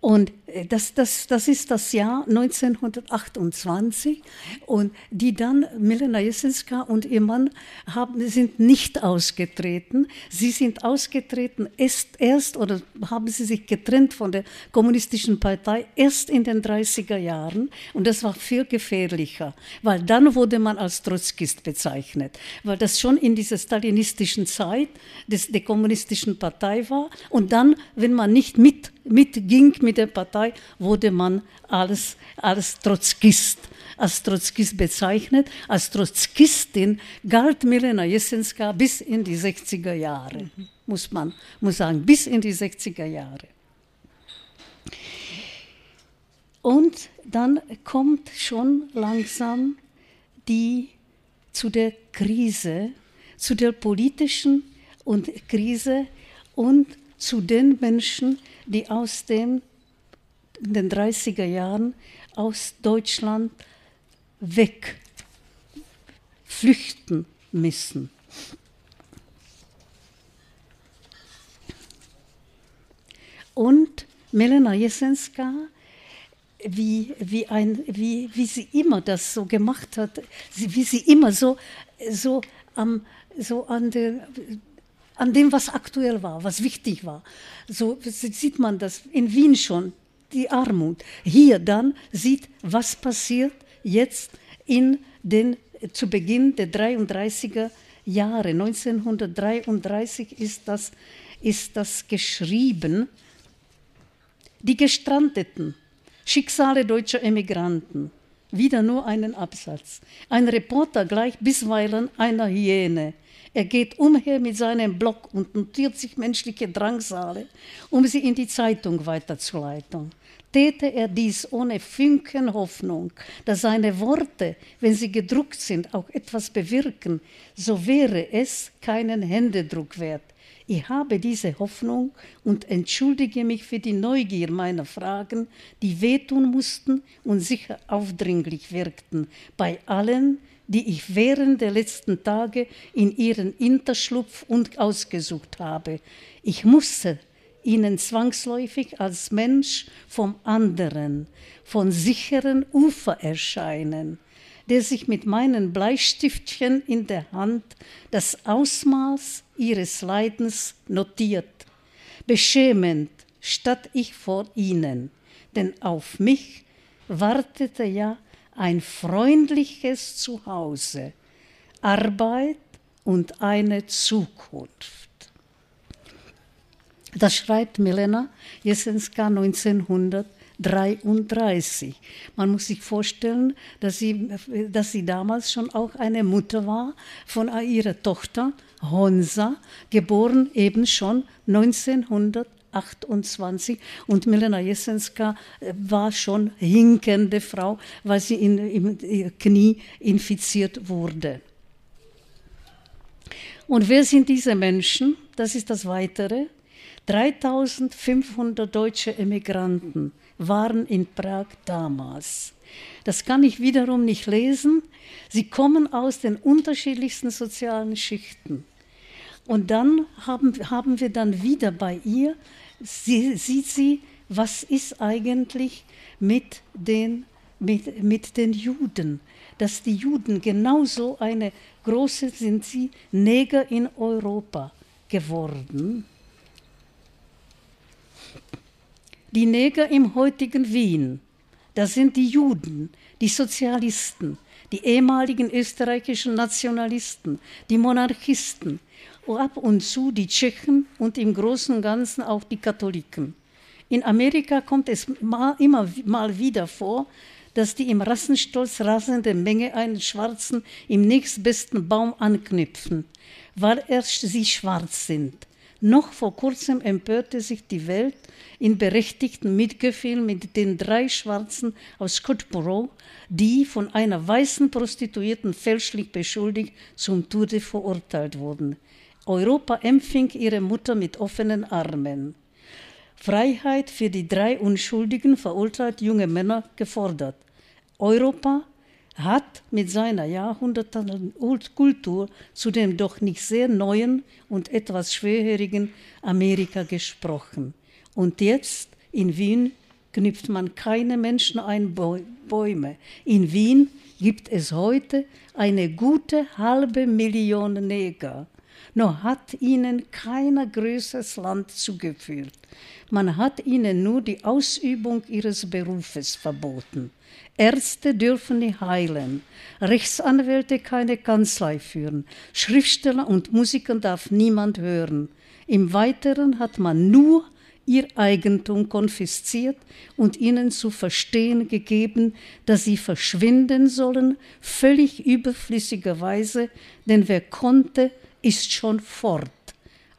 Und das, das, das ist das Jahr 1928 und die dann, Milena Jesenska und ihr Mann, haben, sind nicht ausgetreten. Sie sind ausgetreten erst, erst oder haben sie sich getrennt von der kommunistischen Partei erst in den 30er Jahren. Und das war viel gefährlicher, weil dann wurde man als Trotzkist bezeichnet, weil das schon in dieser stalinistischen Zeit des, der kommunistischen Partei war. Und dann, wenn man nicht mit mitging mit der Partei, wurde man als, als Trotzkist, als Trotzkist bezeichnet. Als Trotzkistin galt Milena Jesenska bis in die 60er Jahre, muss man muss sagen, bis in die 60er Jahre. Und dann kommt schon langsam die zu der Krise, zu der politischen und Krise und zu den Menschen, die aus den, in den 30er Jahren aus Deutschland weg flüchten müssen. Und Melena Jesenska, wie, wie, ein, wie, wie sie immer das so gemacht hat, wie sie immer so, so, am, so an der an dem, was aktuell war, was wichtig war. So sieht man das in Wien schon, die Armut. Hier dann sieht, was passiert jetzt in den, zu Beginn der 33er Jahre. 1933 ist das, ist das geschrieben. Die Gestrandeten, Schicksale deutscher Emigranten. Wieder nur einen Absatz. Ein Reporter gleich bisweilen einer Hyäne. Er geht umher mit seinem Block und notiert sich menschliche Drangsale, um sie in die Zeitung weiterzuleiten. Täte er dies ohne Funken Hoffnung, dass seine Worte, wenn sie gedruckt sind, auch etwas bewirken, so wäre es keinen Händedruck wert. Ich habe diese Hoffnung und entschuldige mich für die Neugier meiner Fragen, die wehtun mussten und sicher aufdringlich wirkten, bei allen, die ich während der letzten Tage in ihren Interschlupf und ausgesucht habe. Ich musste ihnen zwangsläufig als Mensch vom anderen, von sicheren Ufer erscheinen, der sich mit meinen Bleistiftchen in der Hand das Ausmaß ihres Leidens notiert. beschämend statt ich vor ihnen, denn auf mich wartete ja ein freundliches Zuhause, Arbeit und eine Zukunft. Das schreibt Milena Jesenska 1933. Man muss sich vorstellen, dass sie, dass sie damals schon auch eine Mutter war von ihrer Tochter Honsa, geboren eben schon 1928. Und Milena Jesenska äh, war schon hinkende Frau, weil sie in, im Knie infiziert wurde. Und wer sind diese Menschen? Das ist das Weitere. 3500 deutsche Emigranten waren in Prag damals. Das kann ich wiederum nicht lesen. Sie kommen aus den unterschiedlichsten sozialen Schichten. Und dann haben, haben wir dann wieder bei ihr, sie, sieht sie, was ist eigentlich mit den, mit, mit den Juden. Dass die Juden genauso eine große sind sie Neger in Europa geworden. Die Neger im heutigen Wien, das sind die Juden, die Sozialisten, die ehemaligen österreichischen Nationalisten, die Monarchisten, ab und zu die Tschechen und im Großen und Ganzen auch die Katholiken. In Amerika kommt es mal, immer mal wieder vor, dass die im Rassenstolz rasende Menge einen Schwarzen im nächstbesten Baum anknüpfen, weil erst sie schwarz sind. Noch vor kurzem empörte sich die Welt in berechtigtem Mitgefühl mit den drei Schwarzen aus Scottsboro, die von einer weißen Prostituierten fälschlich beschuldigt zum Tode verurteilt wurden. Europa empfing ihre Mutter mit offenen Armen. Freiheit für die drei unschuldigen, verurteilt junge Männer gefordert. Europa hat mit seiner jahrhundertelangen Kultur zu dem doch nicht sehr neuen und etwas schwerhörigen Amerika gesprochen. Und jetzt in Wien knüpft man keine Menschen ein Bäume. In Wien gibt es heute eine gute halbe Million Neger noch hat ihnen keiner größeres Land zugeführt. Man hat ihnen nur die Ausübung ihres Berufes verboten. Ärzte dürfen nicht heilen, Rechtsanwälte keine Kanzlei führen, Schriftsteller und Musiker darf niemand hören. Im Weiteren hat man nur ihr Eigentum konfisziert und ihnen zu verstehen gegeben, dass sie verschwinden sollen, völlig überflüssigerweise, denn wer konnte, ist schon fort.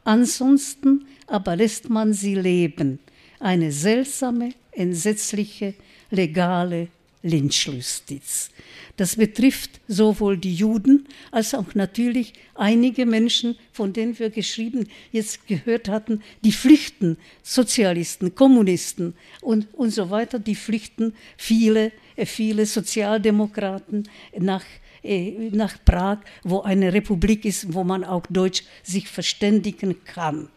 Ansonsten aber lässt man sie leben. Eine seltsame, entsetzliche, legale Lynchjustiz. Das betrifft sowohl die Juden als auch natürlich einige Menschen, von denen wir geschrieben jetzt gehört hatten, die flüchten, Sozialisten, Kommunisten und, und so weiter, die flüchten, viele, viele Sozialdemokraten nach äh, nach Prag, wo eine Republik ist, wo man auch Deutsch sich verständigen kann.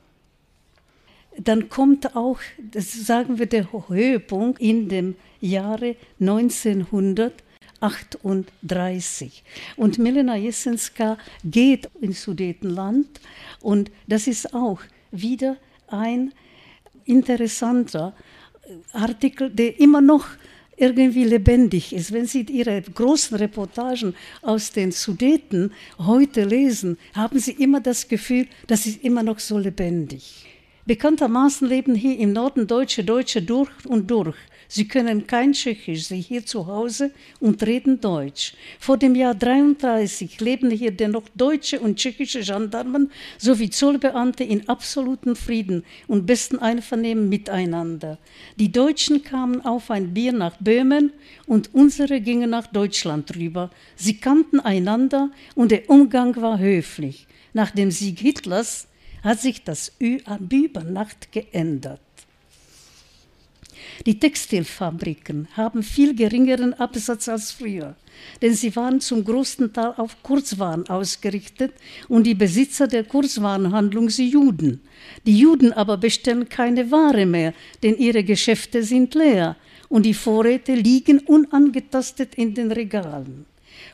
Dann kommt auch, sagen wir, der Höhepunkt in dem Jahre 1938. Und Milena Jesenska geht ins Sudetenland und das ist auch wieder ein interessanter Artikel, der immer noch irgendwie lebendig ist. Wenn Sie Ihre großen Reportagen aus den Sudeten heute lesen, haben Sie immer das Gefühl, das ist immer noch so lebendig. Bekanntermaßen leben hier im Norden Deutsche Deutsche durch und durch. Sie können kein Tschechisch, sie hier zu Hause und reden Deutsch. Vor dem Jahr 33 leben hier dennoch deutsche und tschechische Gendarmen sowie Zollbeamte in absolutem Frieden und besten Einvernehmen miteinander. Die Deutschen kamen auf ein Bier nach Böhmen und unsere gingen nach Deutschland rüber. Sie kannten einander und der Umgang war höflich. Nach dem Sieg Hitlers hat sich das über Nacht geändert. Die Textilfabriken haben viel geringeren Absatz als früher, denn sie waren zum großen Teil auf Kurzwaren ausgerichtet und die Besitzer der Kurzwarenhandlung sind Juden. Die Juden aber bestellen keine Ware mehr, denn ihre Geschäfte sind leer und die Vorräte liegen unangetastet in den Regalen.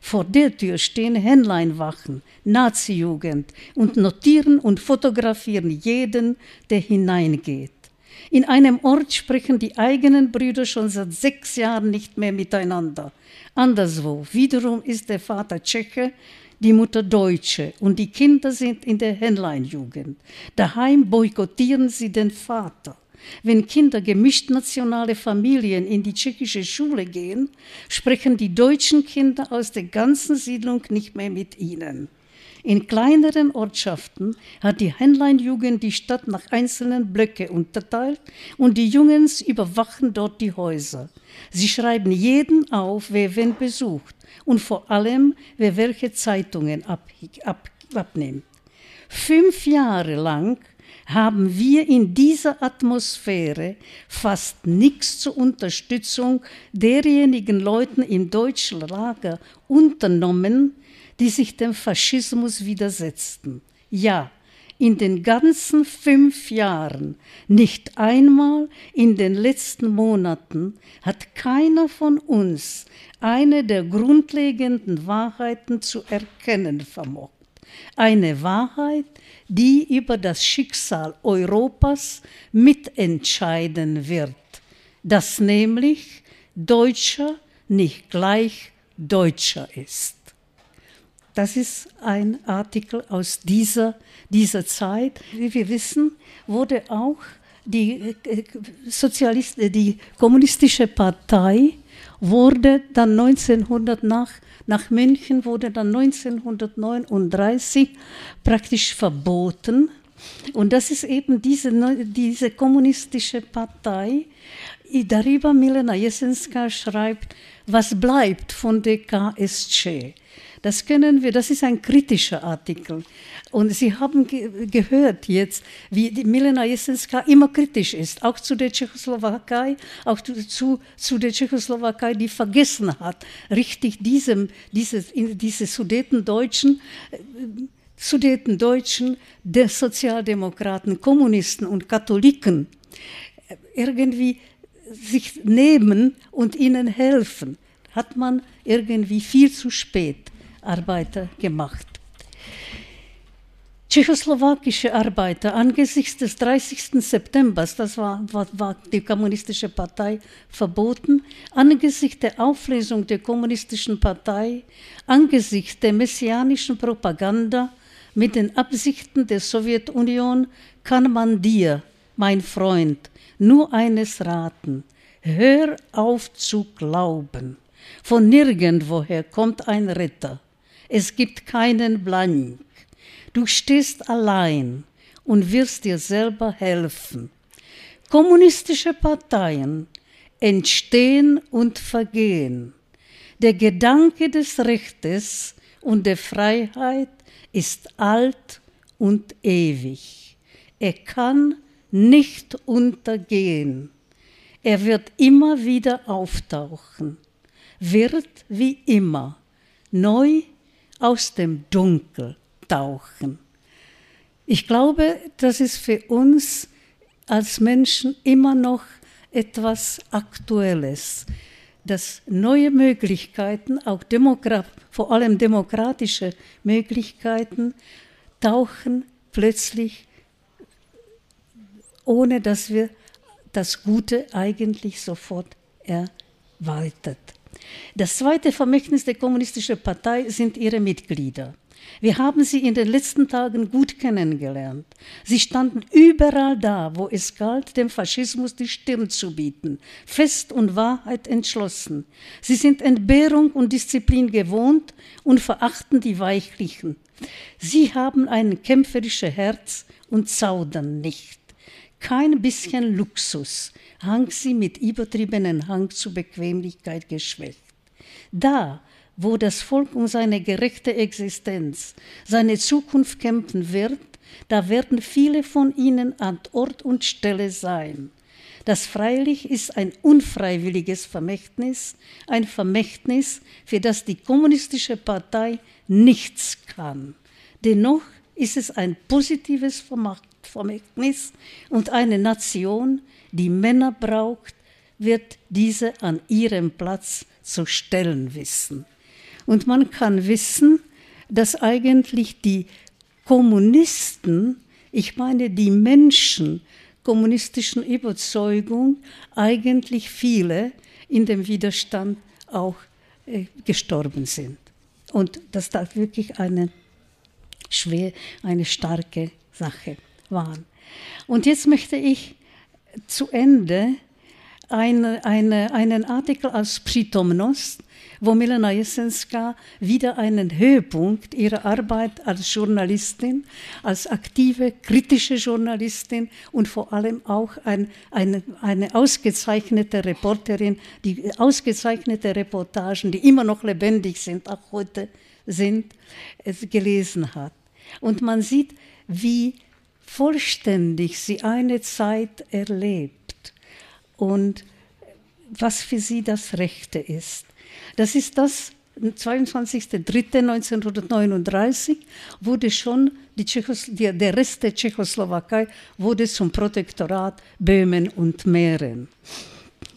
Vor der Tür stehen Händleinwachen, Nazi-Jugend und notieren und fotografieren jeden, der hineingeht. In einem Ort sprechen die eigenen Brüder schon seit sechs Jahren nicht mehr miteinander. Anderswo wiederum ist der Vater Tscheche, die Mutter Deutsche und die Kinder sind in der Händleinjugend. Daheim boykottieren sie den Vater. Wenn Kinder gemischt nationale Familien in die tschechische Schule gehen, sprechen die deutschen Kinder aus der ganzen Siedlung nicht mehr mit ihnen. In kleineren Ortschaften hat die Händleinjugend die Stadt nach einzelnen Blöcke unterteilt und die Jungens überwachen dort die Häuser. Sie schreiben jeden auf, wer wen besucht und vor allem, wer welche Zeitungen ab, ab, abnimmt. Fünf Jahre lang haben wir in dieser Atmosphäre fast nichts zur Unterstützung derjenigen Leuten im deutschen Lager unternommen, die sich dem Faschismus widersetzten. Ja, in den ganzen fünf Jahren, nicht einmal in den letzten Monaten, hat keiner von uns eine der grundlegenden Wahrheiten zu erkennen vermocht. Eine Wahrheit, die über das Schicksal Europas mitentscheiden wird, dass nämlich Deutscher nicht gleich Deutscher ist. Das ist ein Artikel aus dieser, dieser Zeit. Wie wir wissen, wurde auch die, äh, Sozialist, äh, die kommunistische Partei wurde dann 1900 nach, nach München, wurde dann 1939 praktisch verboten. Und das ist eben diese, diese kommunistische Partei. Darüber Milena Jesenska schreibt, was bleibt von der KSC. Das können wir, das ist ein kritischer Artikel. Und Sie haben ge gehört jetzt, wie die Milena Jesenska immer kritisch ist, auch zu der Tschechoslowakei, auch zu, zu der Tschechoslowakei, die vergessen hat, richtig diesem, diese, diese Sudetendeutschen, äh, Sudetendeutschen, der Sozialdemokraten, Kommunisten und Katholiken äh, irgendwie sich nehmen und ihnen helfen, hat man irgendwie viel zu spät Arbeiter gemacht. Tschechoslowakische Arbeiter angesichts des 30. September, das war, war, war, die kommunistische Partei verboten, angesichts der Auflösung der kommunistischen Partei, angesichts der messianischen Propaganda mit den Absichten der Sowjetunion kann man dir, mein Freund, nur eines raten. Hör auf zu glauben. Von nirgendwoher kommt ein Retter. Es gibt keinen Blank. Du stehst allein und wirst dir selber helfen. Kommunistische Parteien entstehen und vergehen. Der Gedanke des Rechtes und der Freiheit ist alt und ewig. Er kann nicht untergehen. Er wird immer wieder auftauchen, wird wie immer neu aus dem Dunkel tauchen. Ich glaube, das ist für uns als Menschen immer noch etwas Aktuelles, dass neue Möglichkeiten, auch Demokrat, vor allem demokratische Möglichkeiten, tauchen plötzlich, ohne dass wir das Gute eigentlich sofort erwartet. Das zweite Vermächtnis der Kommunistischen Partei sind ihre Mitglieder. Wir haben sie in den letzten Tagen gut kennengelernt. Sie standen überall da, wo es galt, dem Faschismus die Stirn zu bieten, fest und Wahrheit entschlossen. Sie sind Entbehrung und Disziplin gewohnt und verachten die Weichlichen. Sie haben ein kämpferisches Herz und zaudern nicht. Kein bisschen Luxus, hang sie mit übertriebenen Hang zur Bequemlichkeit geschwächt. Da, wo das Volk um seine gerechte Existenz, seine Zukunft kämpfen wird, da werden viele von ihnen an Ort und Stelle sein. Das freilich ist ein unfreiwilliges Vermächtnis, ein Vermächtnis, für das die kommunistische Partei nichts kann. Dennoch ist es ein positives Vermächtnis und eine Nation, die Männer braucht, wird diese an ihrem Platz zu stellen wissen. Und man kann wissen, dass eigentlich die Kommunisten, ich meine die Menschen kommunistischen Überzeugung, eigentlich viele in dem Widerstand auch äh, gestorben sind. Und das wirklich eine schwer, eine starke Sache war. Und jetzt möchte ich zu Ende eine, eine, einen Artikel aus Przytomnost, wo Milena Jesenska wieder einen Höhepunkt ihrer Arbeit als Journalistin, als aktive, kritische Journalistin und vor allem auch ein, eine, eine ausgezeichnete Reporterin, die ausgezeichnete Reportagen, die immer noch lebendig sind, auch heute sind, gelesen hat. Und man sieht, wie vollständig sie eine Zeit erlebt und was für sie das Rechte ist. Das ist das, 22.03.1939 wurde schon Tschechos, die, der Rest der Tschechoslowakei wurde zum Protektorat Böhmen und Mähren.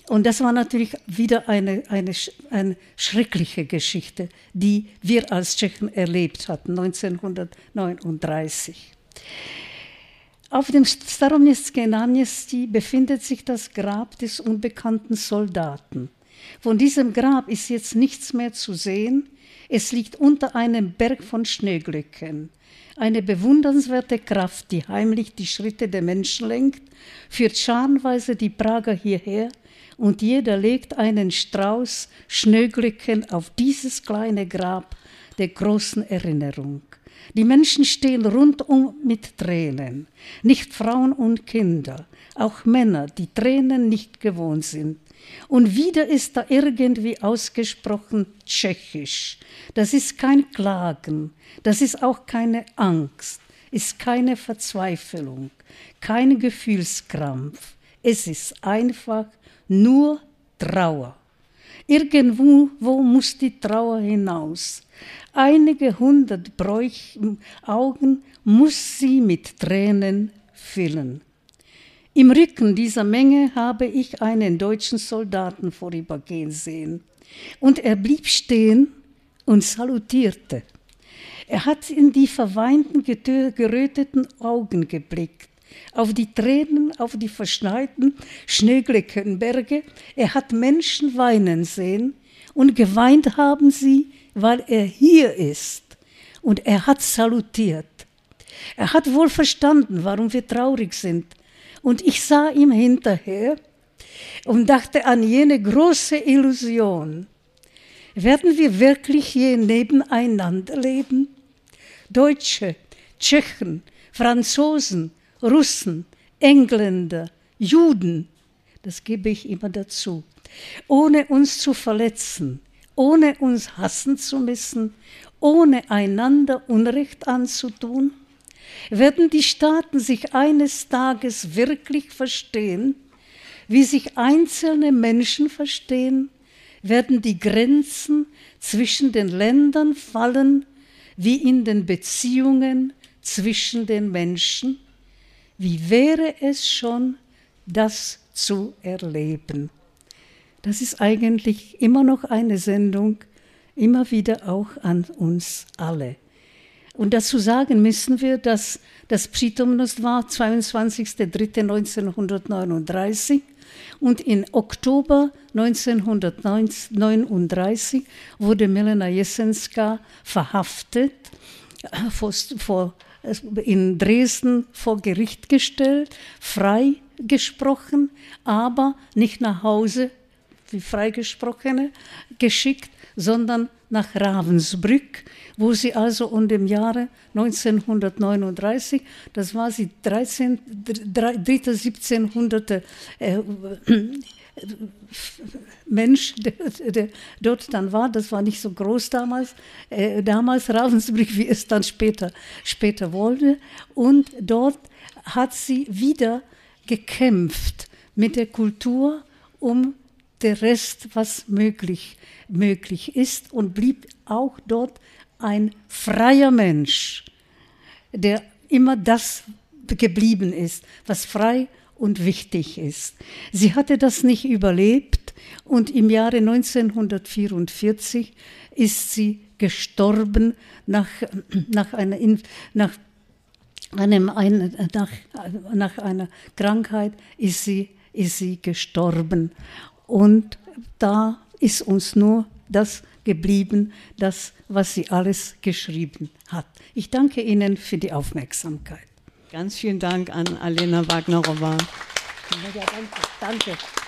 Und das war natürlich wieder eine, eine, eine schreckliche Geschichte, die wir als Tschechen erlebt hatten, 1939. Auf dem Staromieske Náměstí befindet sich das Grab des unbekannten Soldaten. Von diesem Grab ist jetzt nichts mehr zu sehen. Es liegt unter einem Berg von Schneeglöcken. Eine bewundernswerte Kraft, die heimlich die Schritte der Menschen lenkt, führt scharenweise die Prager hierher und jeder legt einen Strauß Schneeglöcken auf dieses kleine Grab der großen Erinnerung. Die Menschen stehen rundum mit Tränen, nicht Frauen und Kinder, auch Männer, die Tränen nicht gewohnt sind. Und wieder ist da irgendwie ausgesprochen tschechisch. Das ist kein Klagen, das ist auch keine Angst, ist keine Verzweiflung, kein Gefühlskrampf. Es ist einfach nur Trauer. Irgendwo wo muss die Trauer hinaus. Einige hundert Bräuch Augen muss sie mit Tränen füllen. Im Rücken dieser Menge habe ich einen deutschen Soldaten vorübergehen sehen. Und er blieb stehen und salutierte. Er hat in die verweinten, geröteten Augen geblickt, auf die Tränen, auf die verschneiten Schneeglöckenberge. Er hat Menschen weinen sehen und geweint haben sie, weil er hier ist. Und er hat salutiert. Er hat wohl verstanden, warum wir traurig sind und ich sah ihm hinterher und dachte an jene große Illusion. Werden wir wirklich hier nebeneinander leben? Deutsche, Tschechen, Franzosen, Russen, Engländer, Juden, das gebe ich immer dazu, ohne uns zu verletzen, ohne uns hassen zu müssen, ohne einander Unrecht anzutun? werden die Staaten sich eines Tages wirklich verstehen, wie sich einzelne Menschen verstehen, werden die Grenzen zwischen den Ländern fallen, wie in den Beziehungen zwischen den Menschen. Wie wäre es schon, das zu erleben? Das ist eigentlich immer noch eine Sendung, immer wieder auch an uns alle. Und dazu sagen müssen wir, dass das Przytomnost war 22.03.1939 und im Oktober 1939 wurde Milena Jesenska verhaftet, in Dresden vor Gericht gestellt, freigesprochen, aber nicht nach Hause wie Freigesprochene geschickt, sondern nach Ravensbrück, wo sie also um dem Jahre 1939, das war sie 13, 3, 1700. Äh, Mensch, der, der, dort dann war, das war nicht so groß damals, äh, damals Ravensbrück, wie es dann später, später wurde. Und dort hat sie wieder gekämpft mit der Kultur um der Rest, was möglich, möglich ist und blieb auch dort ein freier Mensch, der immer das geblieben ist, was frei und wichtig ist. Sie hatte das nicht überlebt, Und im Jahre 1944 ist sie gestorben nach, nach, einer, nach, einem, ein, nach, nach einer Krankheit ist sie, ist sie gestorben. Und da ist uns nur das geblieben, das, was sie alles geschrieben hat. Ich danke Ihnen für die Aufmerksamkeit. Ganz vielen Dank an Alena Wagnerowa. Ja, danke. danke.